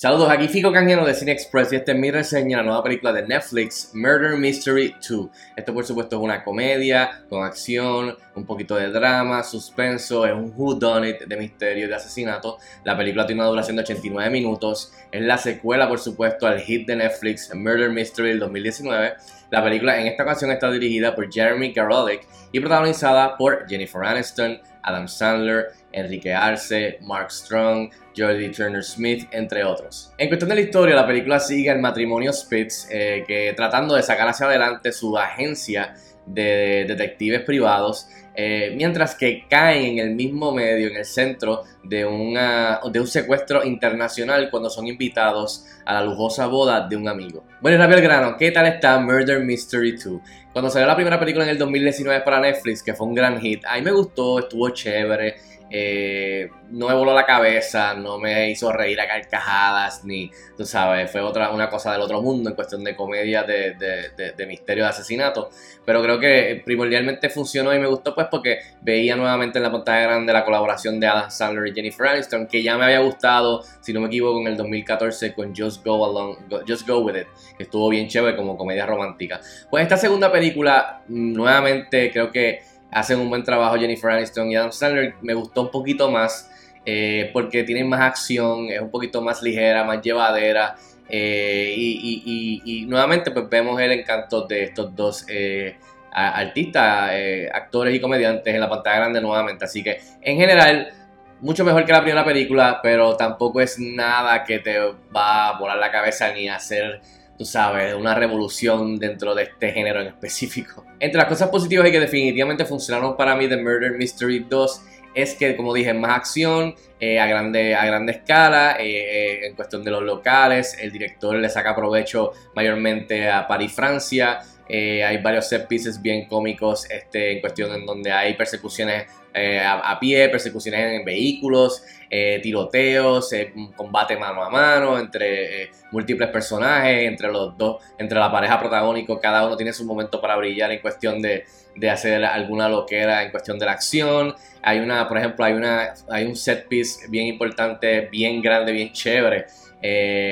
Saludos, aquí Fico Canjeno de Cine Express y esta es mi reseña de la nueva película de Netflix, Murder Mystery 2. Esto por supuesto es una comedia con acción, un poquito de drama, suspenso, es un whodunit de misterio, de asesinato. La película tiene una duración de 89 minutos, es la secuela por supuesto al hit de Netflix, Murder Mystery del 2019. La película en esta ocasión está dirigida por Jeremy Garolick y protagonizada por Jennifer Aniston, Adam Sandler, Enrique Arce, Mark Strong, Jodie Turner Smith, entre otros. En cuestión de la historia, la película sigue el matrimonio Spitz, eh, que tratando de sacar hacia adelante su agencia de detectives privados, eh, mientras que caen en el mismo medio, en el centro de, de un secuestro internacional cuando son invitados a la lujosa boda de un amigo. Bueno, y rápido el grano, ¿qué tal está Murder Mystery 2? Cuando salió la primera película en el 2019 para Netflix, que fue un gran hit, a mí me gustó, estuvo chévere, eh, no me voló la cabeza, no me hizo reír a carcajadas, ni, tú sabes, fue otra, una cosa del otro mundo en cuestión de comedia, de, de, misterio, de asesinato. Pero creo que primordialmente funcionó y me gustó pues porque veía nuevamente en la pantalla grande la colaboración de Adam Sandler y Jennifer Aniston, que ya me había gustado, si no me equivoco, en el 2014 con Just Go Along, Just Go With It, que estuvo bien chévere como comedia romántica. Pues esta segunda película, mm, nuevamente creo que hacen un buen trabajo Jennifer Aniston y Adam Sandler. Me gustó un poquito más eh, porque tienen más acción, es un poquito más ligera, más llevadera. Eh, y, nuevamente pues vemos el encanto de estos dos eh, artistas, actores y comediantes en la pantalla grande nuevamente. Así que en general mucho mejor que la primera película, pero tampoco es nada que te va a volar la cabeza ni hacer tú sabes, una revolución dentro de este género en específico. Entre las cosas positivas y que definitivamente funcionaron para mí de Murder Mystery 2 es que, como dije, más acción eh, a, grande, a grande escala, eh, eh, en cuestión de los locales, el director le saca provecho mayormente a París, Francia, hay varios set pieces bien cómicos este, en cuestión en donde hay persecuciones eh, a, pie, persecuciones en vehículos, eh, tiroteos, eh, combate mano a mano entre múltiples personajes, entre los dos, entre la pareja protagónico, cada uno tiene su momento para brillar en cuestión de, de hacer alguna loquera en cuestión de la acción. Hay una, por ejemplo, hay una, hay un set piece bien importante, bien grande, bien chévere.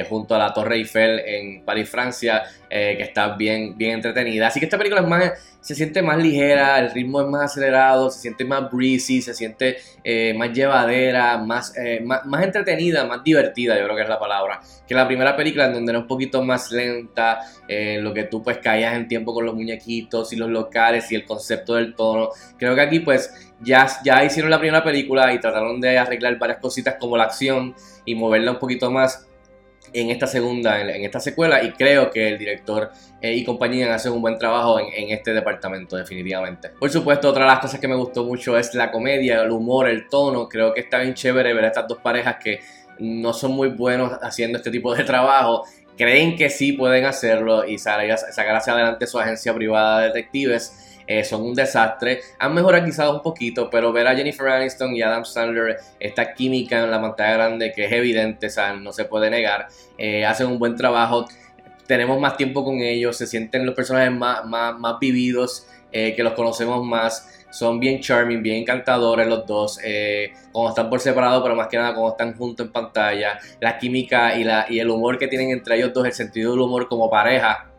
junto a la Torre Eiffel en París, Francia, que está bien, bien entretenida. Así que esta película es más se siente más ligera, el ritmo es más acelerado, se siente más breezy, se siente eh, más llevadera, más, eh, más, entretenida, más divertida, yo creo que es la palabra, que la primera película en donde era un poquito más lenta, en lo que tú pues caías en tiempo con los muñequitos y los locales y el concepto del tono. Creo que aquí pues ya, ya hicieron la primera película y trataron de arreglar varias cositas como la acción y moverla un poquito más en esta segunda, en, esta secuela, y creo que el director eh, y compañía hacen un buen trabajo en, este departamento, definitivamente. Por supuesto, otra de las cosas que me gustó mucho es la comedia, el humor, el tono. Creo que está bien chévere ver a estas dos parejas que no son muy buenos haciendo este tipo de trabajo. Creen que sí pueden hacerlo y sacar hacia adelante su agencia privada de detectives eh, son un desastre. Han mejorado quizás un poquito, pero ver a Jennifer Aniston y Adam Sandler, esta química en la pantalla grande que es evidente, no se puede negar, eh, hacen un buen trabajo. Tenemos más tiempo con ellos, se sienten los personajes más, más, vividos, eh, que los conocemos más. Son bien charming, bien encantadores los dos, como están por separado, pero más que nada como están juntos en pantalla. La química y, la, y el humor que tienen entre ellos dos, el sentido del humor como pareja,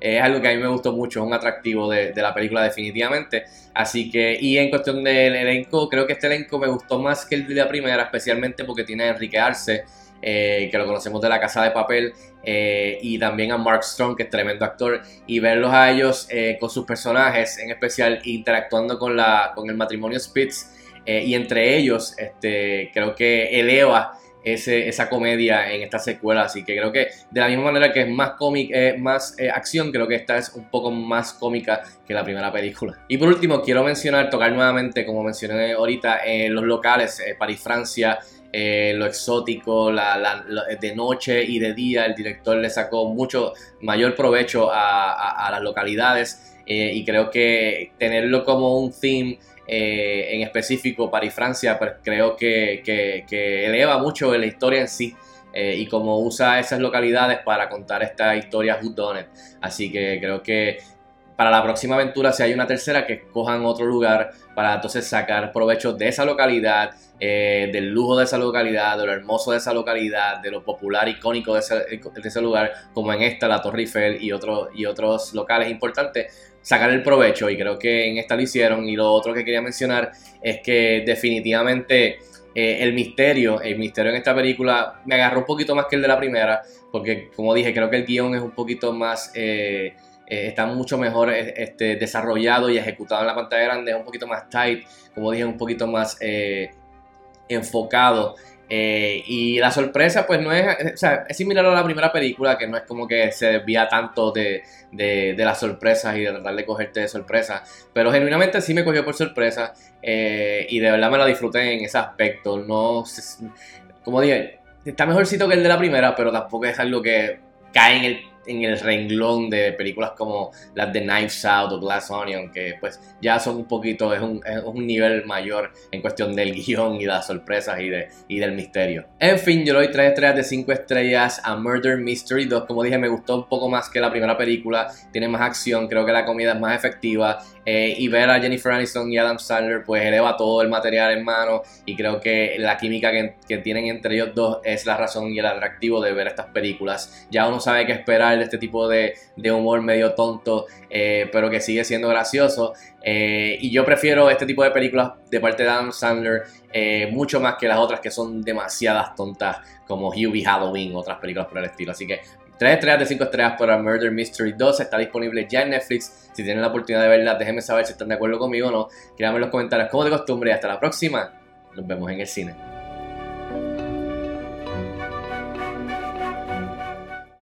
es algo que a mí me gustó mucho, es un atractivo de, la película definitivamente. Así que, y en cuestión del elenco, creo que este elenco me gustó más que el de la primera, especialmente porque tiene a Enrique Arce, eh, que lo conocemos de la Casa de Papel, eh, y también a Mark Strong, que es tremendo actor, y verlos a ellos eh, con sus personajes, en especial interactuando con, la, con el matrimonio Spitz, y entre ellos, este, creo que eleva esa comedia en esta secuela. Así que creo que de la misma manera que es más cómic, eh, más eh, acción, creo que esta es un poco más cómica que la primera película. Y por último, quiero mencionar, tocar nuevamente, como mencioné ahorita, eh, los locales, París, Francia. lo exótico, la, de noche y de día, el director le sacó mucho mayor provecho a, a las localidades y creo que tenerlo como un theme eh, en específico París Francia, pues creo que, eleva mucho la historia en sí. Eh, y como usa esas localidades para contar esta historia Who Done It. Así que creo que para la próxima aventura, si hay una tercera, que cojan otro lugar para entonces sacar provecho de esa localidad, eh, del lujo de esa localidad, de lo hermoso de esa localidad, de lo popular, icónico de ese, lugar, como en esta, la Torre Eiffel y, otro, y otros locales importantes, sacar el provecho y creo que en esta lo hicieron. Y lo otro que quería mencionar es que definitivamente eh, el misterio, el misterio en esta película me agarró un poquito más que el de la primera, porque como dije, creo que el guion es un poquito más... Eh, eh, está mucho mejor este, desarrollado y ejecutado en la pantalla grande, es un poquito más tight, como dije, un poquito más enfocado eh, y la sorpresa, pues no es, o sea, es similar a la primera película, que no es como que se desvía tanto de, de, las sorpresas y de tratar de cogerte de sorpresa, pero genuinamente sí me cogió por sorpresa eh, y de verdad me la disfruté en ese aspecto. No, como dije, está mejorcito que el de la primera, pero tampoco es algo que cae en el en el renglón de películas como las de Knives Out o Glass Onion, que pues ya son un poquito, es un, es un nivel mayor en cuestión del guion y las sorpresas y, de, y del misterio. En fin, yo le doy 3 estrellas de 5 estrellas a Murder Mystery 2. Como dije, me gustó un poco más que la primera película, tiene más acción, creo que la comida es más efectiva eh, y ver a Jennifer Aniston y Adam Sandler pues eleva todo el material en mano y creo que la química que, que, tienen entre ellos dos es la razón y el atractivo de ver estas películas. Ya uno sabe qué esperar de este tipo de, de humor medio tonto, eh, pero que sigue siendo gracioso. Eh, y yo prefiero este tipo de películas de parte de Adam Sandler mucho más que las otras que son demasiadas tontas como Hubie Halloween, otras películas por el estilo. Así que 3 estrellas de 5 estrellas para Murder Mystery 2 está disponible ya en Netflix. Si tienen la oportunidad de verla, déjenme saber si están de acuerdo conmigo o no. Quédame en los comentarios como de costumbre y hasta la próxima. Nos vemos en el cine.